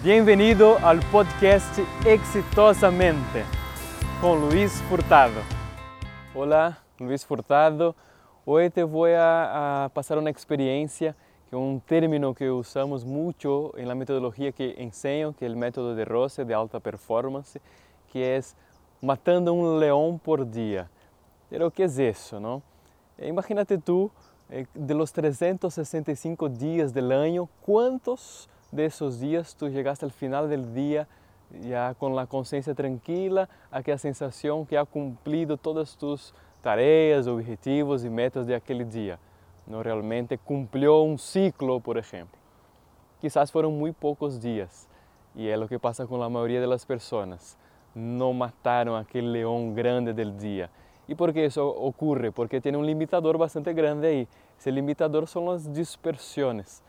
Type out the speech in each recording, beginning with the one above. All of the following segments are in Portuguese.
Bem-vindo ao podcast Exitosamente com Luiz Furtado. Olá, Luiz Furtado. Hoje te vou a, a passar uma experiência que é um término que usamos muito na metodologia que ensino, que é o método de Rose de alta performance, que é matando um leão por dia. Pero que é isso, não? Imagínate tu, eh, de los 365 dias do ano, quantos desses dias tu chegaste ao final do dia já com a consciência tranquila, aquela sensação que ha cumprido todas tus tarefas, objetivos e metas de aquele dia. Não realmente cumpriu um ciclo, por exemplo. Quizás foram muito poucos dias e é o que passa com a maioria das pessoas. Não mataram aquele leão grande del dia. E por que isso ocorre? Porque tem um limitador bastante grande aí. Esse limitador são as dispersões.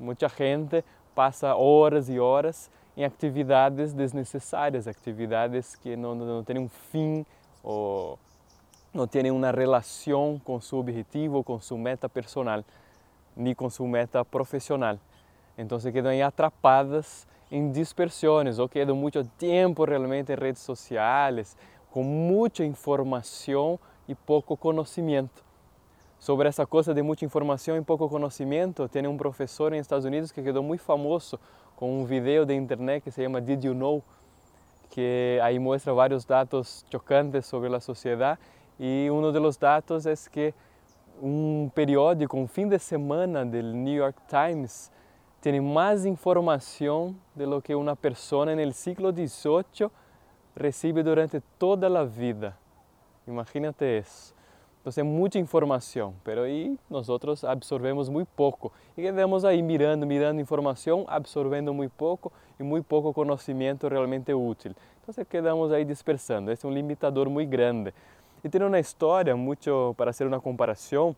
Muita gente passa horas e horas em atividades desnecessárias, atividades que não, não têm um fim ou não têm uma relação com seu objetivo, com sua meta personal, nem com sua meta profissional. Então se quedam aí atrapadas em dispersões ou quedam muito tempo realmente em redes sociais, com muita informação e pouco conhecimento. Sobre essa coisa de muita informação e pouco conhecimento, tem um professor nos Estados Unidos que quedou muito famoso com um vídeo de internet que se chama Did You Know? que aí mostra vários dados chocantes sobre a sociedade e um dos dados é que um periódico, um fim de semana do New York Times tem mais informação do que uma pessoa no século XVIII recebe durante toda a vida. Imagínate isso. Então é muita informação, mas aí nós outros absorvemos muito pouco e quedamos aí mirando, mirando informação, absorvendo muito pouco e muito pouco conhecimento realmente útil. Então quedamos aí dispersando. Esse é um limitador muito grande. E tem uma história muito para ser uma comparação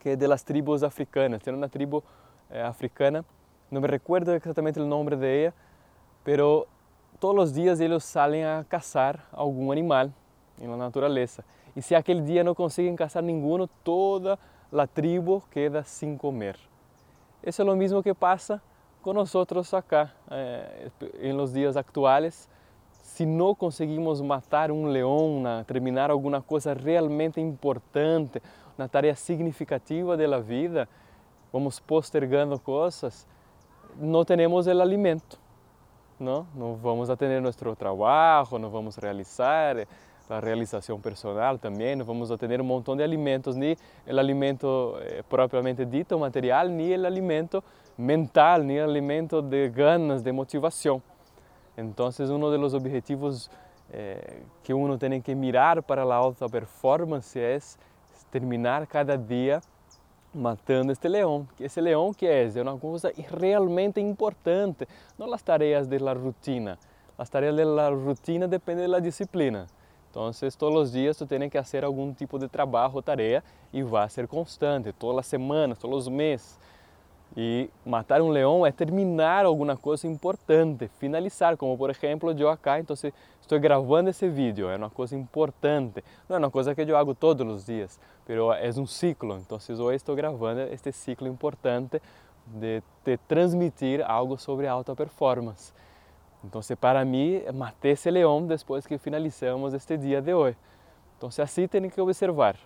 que é das tribos africanas. Tem uma tribo eh, africana, não me recuerdo exatamente o nome dela, mas todos os dias eles saem a caçar algum animal na natureza. E se aquele dia não conseguem caçar nenhum, toda a tribo queda sem comer. Isso é o mesmo que passa com nós acá, eh, em los dias atuais. Se não conseguimos matar um leão, terminar alguma coisa realmente importante, uma tarefa significativa da vida, vamos postergando coisas, não temos o alimento. Não, não vamos atender nosso trabalho, não vamos realizar a realização personal também, vamos ter um montão de alimentos, nem o alimento eh, propriamente dito, material, nem o alimento mental, nem o alimento de ganas, de motivação. Então, um dos objetivos eh, que uno tem que mirar para a alta performance é terminar cada dia matando este leão. Esse leão que é? É uma coisa realmente importante, não as tarefas da rotina. As tarefas da rotina dependem da disciplina. Então, todos os dias tu tem que fazer algum tipo de trabalho tarefa e vai ser constante, todas as semanas, todos os meses. E matar um leão é terminar alguma coisa importante, finalizar, como por exemplo eu acá, então estou gravando esse vídeo, é uma coisa importante, não é uma coisa que eu hago todos os dias, mas é um ciclo, então hoje estou gravando este ciclo importante de te transmitir algo sobre alta performance. Então, para mim, matei esse leão depois que finalizamos este dia de hoje. Então, assim tem que observar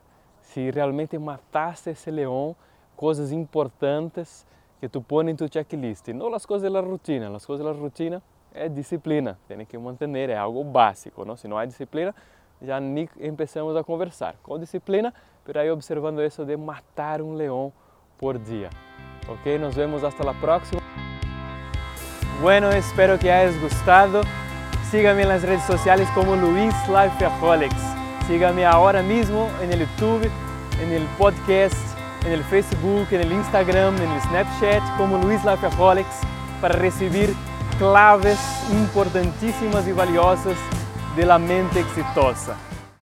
se realmente mataste esse leão, coisas importantes que tu pões em tu checklist. Não as coisas da rotina, as coisas da rotina é disciplina, tem que manter, é algo básico. Não? Se não há disciplina, já nem começamos a conversar. Com disciplina, pero aí observando isso de matar um leão por dia. Ok? Nos vemos hasta la próxima. Bueno, espero que hayas gustado. Sígame en redes sociales como Luis Lifeaholics. Sígame ahora mismo en el YouTube, el podcast, el Facebook, el Instagram, el Snapchat como Luis Lifeaholics para recibir claves importantíssimas e valiosas de la mente exitosa.